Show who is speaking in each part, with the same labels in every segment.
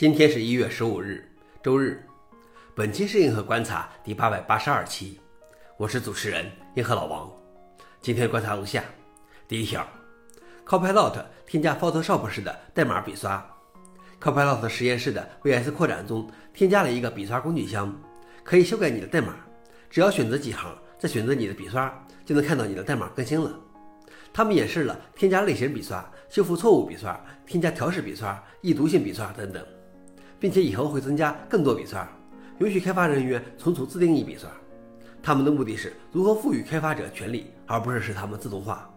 Speaker 1: 今天是一月十五日，周日。本期是硬核观察第八百八十二期，我是主持人硬核老王。今天观察如下：第一条，Copilot 添加 Photoshop 式的代码笔刷。Copilot 实验室的 VS 扩展中添加了一个笔刷工具箱，可以修改你的代码。只要选择几行，再选择你的笔刷，就能看到你的代码更新了。他们演示了添加类型笔刷、修复错误笔刷、添加调试笔刷、易读性笔刷等等。并且以后会增加更多笔刷，允许开发人员存储自定义笔刷。他们的目的是如何赋予开发者权利，而不是使他们自动化。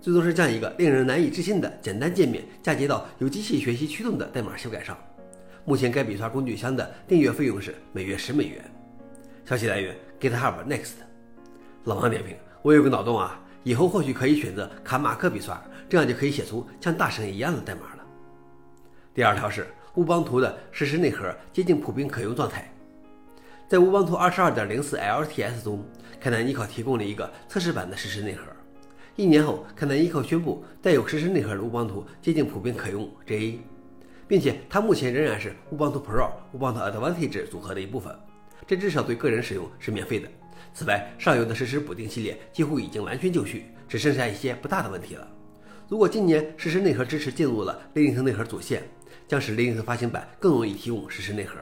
Speaker 1: 最终是将一个令人难以置信的简单界面嫁接到由机器学习驱动的代码修改上。目前该笔刷工具箱的订阅费用是每月十美元。消息来源：GitHub Next。老王点评：我有个脑洞啊，以后或许可以选择卡马克笔刷，这样就可以写出像大神一样的代码了。第二条是。乌邦图的实时内核接近普遍可用状态。在乌邦图22.04 LTS 中，凯南尼考提供了一个测试版的实时内核。一年后，凯南尼考宣布带有实时内核的乌邦图接近普遍可用 JA，并且它目前仍然是乌邦图 Pro、乌邦图 Advantage 组合的一部分。这至少对个人使用是免费的。此外，上游的实时补丁系列几乎已经完全就绪，只剩下一些不大的问题了。如果今年实时内核支持进入了 Linux 内核主线。将使 Linux 发行版更容易提供实时内核。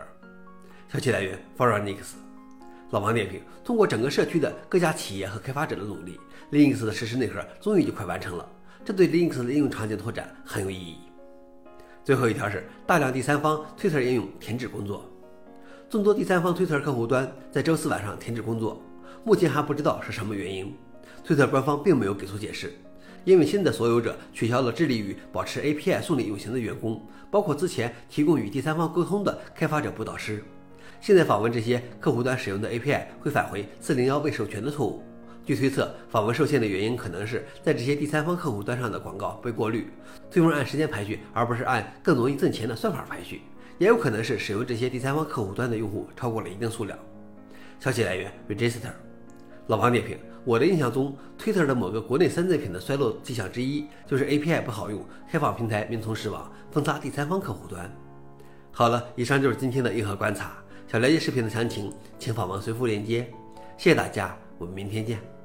Speaker 1: 消息来源 f o r u n i x 老王点评：通过整个社区的各家企业和开发者的努力，Linux 的实时内核终于就快完成了，这对 Linux 的应用场景拓展很有意义。最后一条是大量第三方 Twitter 应用停止工作，众多第三方 Twitter 客户端在周四晚上停止工作，目前还不知道是什么原因，Twitter 官方并没有给出解释。因为新的所有者取消了致力于保持 API 顺利运行的员工，包括之前提供与第三方沟通的开发者布导师。现在访问这些客户端使用的 API 会返回401未授权的错误。据推测，访问受限的原因可能是在这些第三方客户端上的广告被过滤，最终按时间排序，而不是按更容易挣钱的算法排序。也有可能是使用这些第三方客户端的用户超过了一定数量。消息来源：Register。老王点评：我的印象中，Twitter 的某个国内山寨品的衰落迹象之一，就是 API 不好用，开放平台名存实亡，封杀第三方客户端。好了，以上就是今天的硬核观察。想了解视频的详情，请访问随附链接。谢谢大家，我们明天见。